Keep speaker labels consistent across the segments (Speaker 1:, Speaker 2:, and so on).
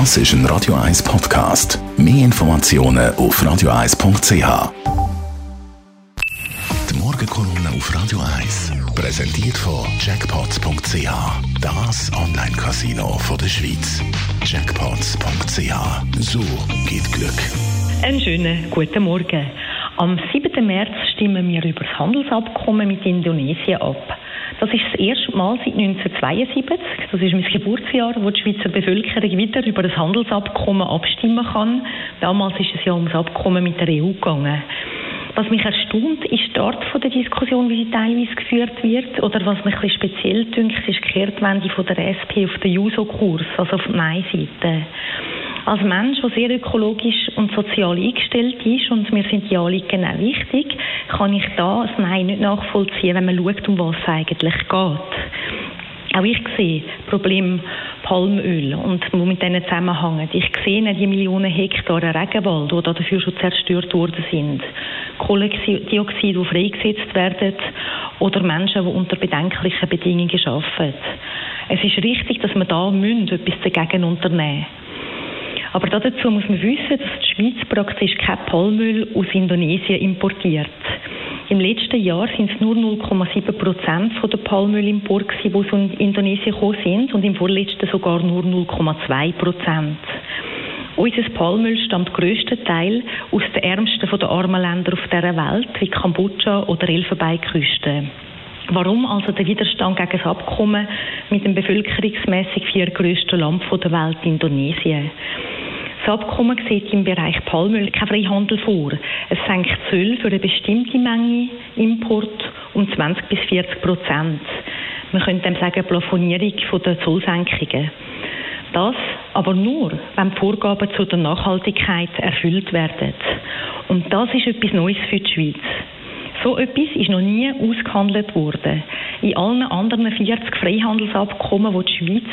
Speaker 1: Das ist ein Radio 1 Podcast. Mehr Informationen auf radio1.ch. Die Morgenkolumne auf Radio 1 präsentiert von Jackpots.ch. Das Online-Casino der Schweiz. Jackpots.ch. So geht Glück.
Speaker 2: Einen schönen guten Morgen. Am 7. März stimmen wir über das Handelsabkommen mit Indonesien ab. Das ist das erste Mal seit 1972, das ist mein Geburtsjahr, wo die Schweizer Bevölkerung wieder über das Handelsabkommen abstimmen kann. Damals ist es ja um das Abkommen mit der EU gegangen. Was mich erstaunt, ist die Art der Diskussion, wie sie teilweise geführt wird. Oder was mich ein bisschen speziell dünkt, ist die Kehrtwende von der SP auf den Juso-Kurs, also auf die Nein-Seite als Mensch, der sehr ökologisch und sozial eingestellt ist, und mir sind die Anliegen genau wichtig, kann ich da das Nein nicht nachvollziehen, wenn man schaut, um was es eigentlich geht. Auch ich sehe Problem Palmöl und wo mit denen zusammenhängt. Ich sehe die Millionen Hektare Regenwald, die dafür schon zerstört worden sind. Kohlendioxid, die freigesetzt werden oder Menschen, die unter bedenklichen Bedingungen arbeiten. Es ist richtig, dass wir da etwas dagegen unternehmen müssen. Aber dazu muss man wissen, dass die Schweiz praktisch kein Palmöl aus Indonesien importiert. Im letzten Jahr sind es nur 0,7 Prozent der Palmölimporte, die aus Indonesien gekommen sind und im vorletzten sogar nur 0,2 Prozent. Unser Palmöl stammt grösstenteils aus den ärmsten der armen Länder auf dieser Welt, wie Kambodscha oder Elfenbeinküste. Warum also der Widerstand gegen das Abkommen mit dem bevölkerungsmäßig viertgrößten Land der Welt, Indonesien? Das Abkommen sieht im Bereich Palmöl keinen Freihandel vor. Es senkt Zölle für eine bestimmte Menge Import um 20 bis 40 Prozent. Man könnte dem sagen Plafonierung der Zollsenkungen. Das aber nur, wenn die Vorgaben zu der Nachhaltigkeit erfüllt werden. Und das ist etwas Neues für die Schweiz. So etwas ist noch nie ausgehandelt worden. In allen anderen 40 Freihandelsabkommen, die die Schweiz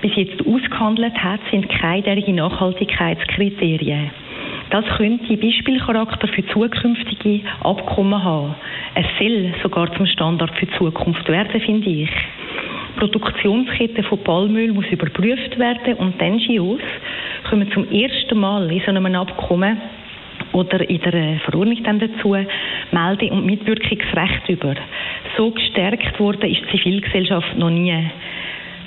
Speaker 2: bis jetzt ausgehandelt hat, sind keine derartigen Nachhaltigkeitskriterien. Das könnte Beispielcharakter für zukünftige Abkommen haben. Es soll sogar zum Standard für die Zukunft werden, finde ich. Die Produktionskette von Palmöl muss überprüft werden und die NGOs kommen zum ersten Mal in so einem Abkommen oder in der Verordnung dann dazu Melde- und Mitwirkungsrecht über. So gestärkt wurde ist die Zivilgesellschaft noch nie.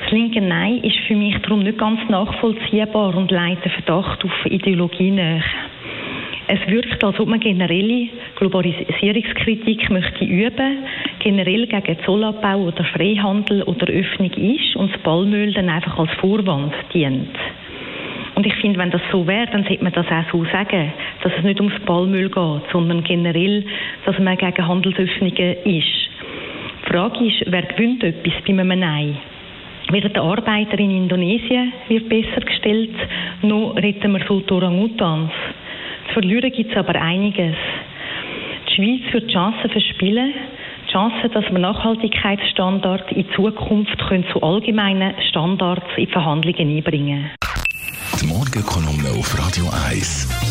Speaker 2: Das linke Nein ist für mich darum nicht ganz nachvollziehbar und leitet Verdacht auf Ideologie nach. Es wirkt, als ob man generelle Globalisierungskritik möchte üben, generell gegen Zollabbau oder Freihandel oder Öffnung ist und das Palmöl dann einfach als Vorwand dient. Und ich finde, wenn das so wäre, dann sollte man das auch so sagen, dass es nicht ums Palmöl geht, sondern generell, dass man gegen Handelsöffnungen ist. Die Frage ist, wer gewinnt etwas bei einem Nein? Wird der Arbeiter in Indonesien wird besser gestellt, noch retten wir so Orang-Utans. Zu verlieren gibt es aber einiges. Die Schweiz wird die Chance verspielen, die Chance, dass wir Nachhaltigkeitsstandards in Zukunft können zu allgemeinen Standards in Verhandlungen einbringen können.
Speaker 1: Die Morgenkolumne auf Radio 1.